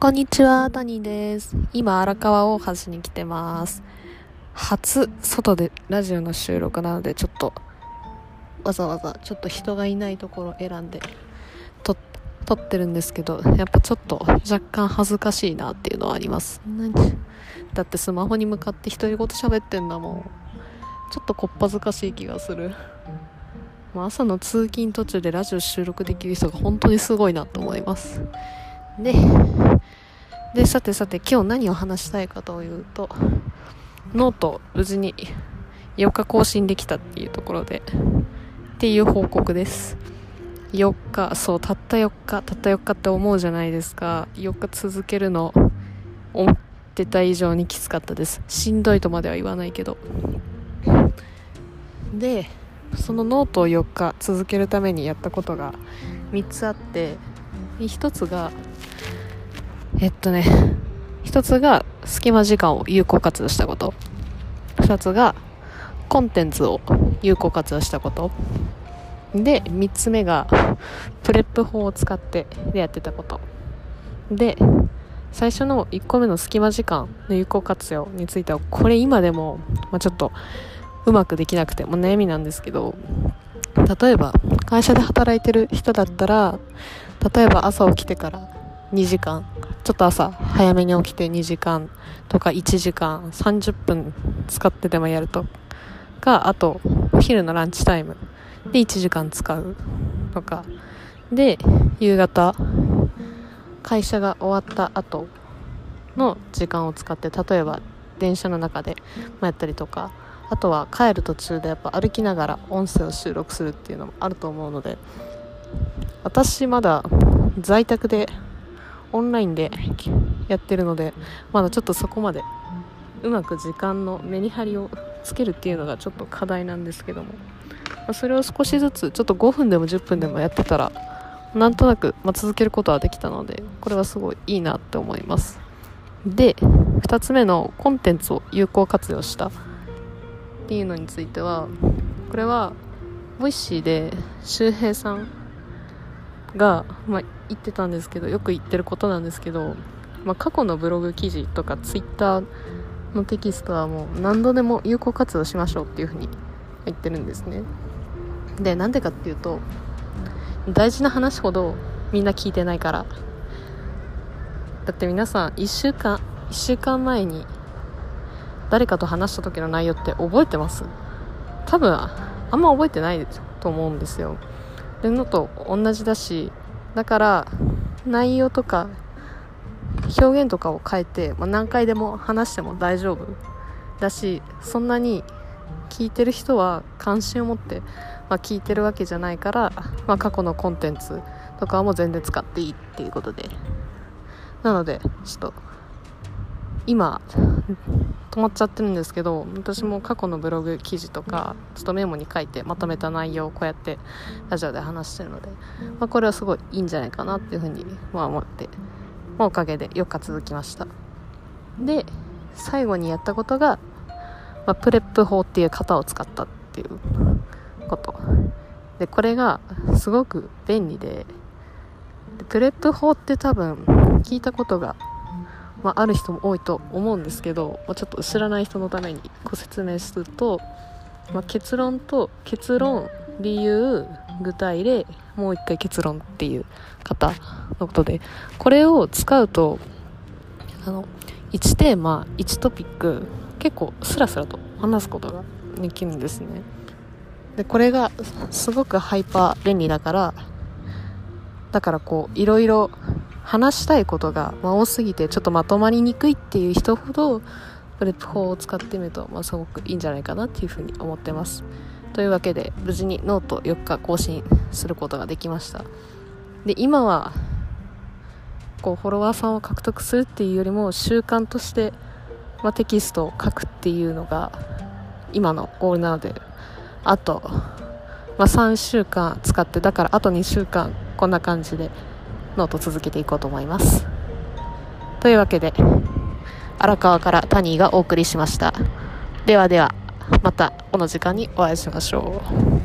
こんにちは、タニーです。今、荒川大橋に来てます。初、外でラジオの収録なので、ちょっと、わざわざ、ちょっと人がいないところ選んで、撮、ってるんですけど、やっぱちょっと若干恥ずかしいなっていうのはあります。だってスマホに向かって独り言喋ってんだもん。ちょっとこっぱずかしい気がする。朝の通勤途中でラジオ収録できる人が本当にすごいなと思います。で、で、さてさて今日何を話したいかというと、ノート無事に4日更新できたっていうところで、っていう報告です。4日、そう、たった4日、たった4日って思うじゃないですか。4日続けるの、思ってた以上にきつかったです。しんどいとまでは言わないけど。で、そのノートを4日続けるためにやったことが3つあって、1つが、えっとね、一つが隙間時間を有効活用したこと。二つがコンテンツを有効活用したこと。で、三つ目がプレップ法を使ってでやってたこと。で、最初の1個目の隙間時間の有効活用については、これ今でも、まあ、ちょっとうまくできなくて、も悩みなんですけど、例えば会社で働いてる人だったら、例えば朝起きてから2時間ちょっと朝早めに起きて2時間とか1時間30分使ってでもやるとかあとお昼のランチタイムで1時間使うとか。で夕方会社が終わった後の時間を使って例えば電車の中でやったりとかあとは帰る途中でやっぱ歩きながら音声を収録するっていうのもあると思うので私まだ在宅でオンラインでやってるのでまだちょっとそこまでうまく時間のメリハリをつけるっていうのがちょっと課題なんですけども、まそれを少しずつちょっと5分でも10分でもやってたらなんとなく、ま続けることはできたのでこれはすごいいいなって思います。で2つ目のコンテンツを有効活用したっていうのについてはこれは Voicy で周平さんが、まあ、言ってたんですけどよく言ってることなんですけど、まあ、過去のブログ記事とかツイッターのテキストはもう何度でも有効活用しましょうっていうふうに言ってるんですね。でなんでかっていうと大事な話ほどみんな聞いてないから。だって皆さん1週間1週間前に誰かと話した時の内容って覚えてます？多分あんま覚えてないと思うんですよ。でのと同じだしだから内容とか表現とかを変えて、まあ、何回でも話しても大丈夫だしそんなに聞いてる人は関心を持って、まあ、聞いてるわけじゃないから、まあ、過去のコンテンツとかも全然使っていいっていうことで。なのでちょっと今止まっちゃってるんですけど私も過去のブログ記事とかちょっとメモに書いてまとめた内容をこうやってラジオで話してるので、まあ、これはすごいいいんじゃないかなっていうふうに、まあ、思って、まあ、おかげで4日続きました。で最後にやったことが、まあ、 PREP 法っていう型を使ったっていうこと。でこれがすごく便利で PREP 法って多分聞いたことがまあ、ある人も多いと思うんですけど、まあ、ちょっと知らない人のためにご説明すると、まあ、結論と結論理由具体例もう一回結論っていう型のことでこれを使うとあの1テーマ1トピック結構スラスラと話すことができるんですね。でこれがすごくハイパー便利だからだからこういろいろ話したいことが、ま多すぎてちょっとまとまりにくいっていう人ほど PREP 法を使ってみると、まあ、すごくいいんじゃないかなっていうふうに思ってます。というわけで無事に note4日更新することができました。で今はこうフォロワーさんを獲得するっていうよりも習慣として、まあ、テキストを書くっていうのが今のゴールなのであと、まあ、3週間使ってだからあと2週間こんな感じでノート続けていこうと思います。というわけで荒川からタニーがお送りしました。ではではまたこの時間にお会いしましょう。